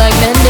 like Mendes.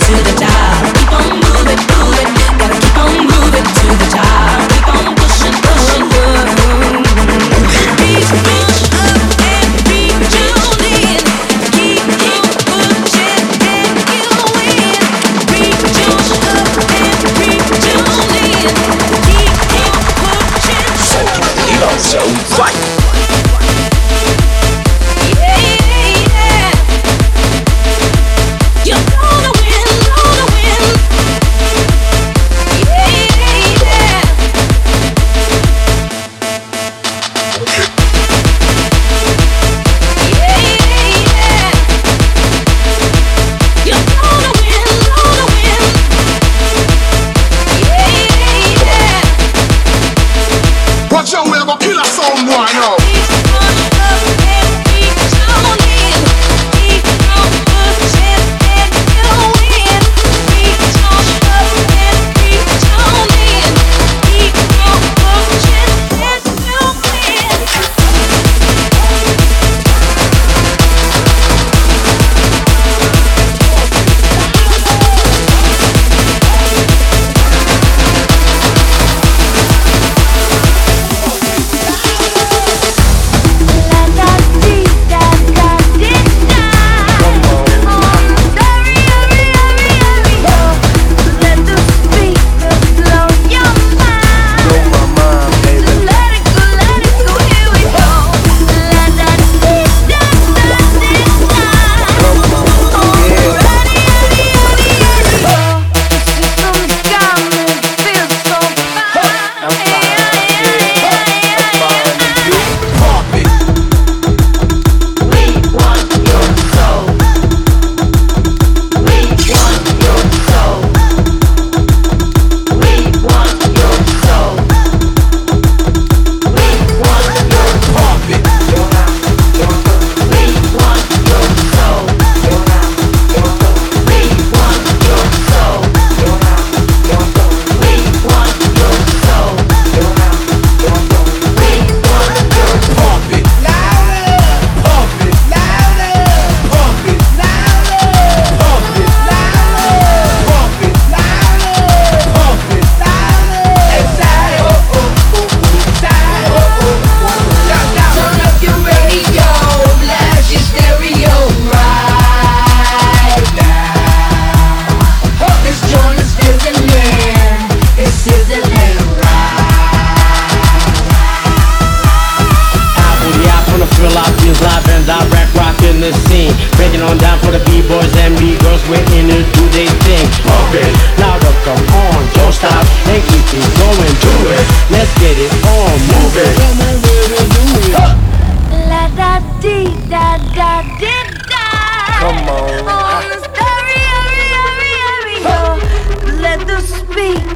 to the top. Keep on moving, moving. Gotta keep on moving to the top.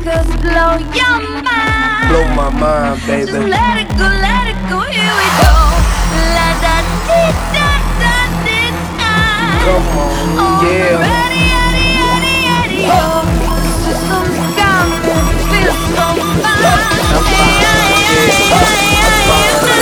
goes blow your mind. Blow my mind, baby. Just let it go, let it go. Here we go. La da di da da di da. Come on, oh, yeah. Ready, ready, ready, ready. Oh, it's just some kind of feels so fine. Hey, hey, hey, hey, hey, hey.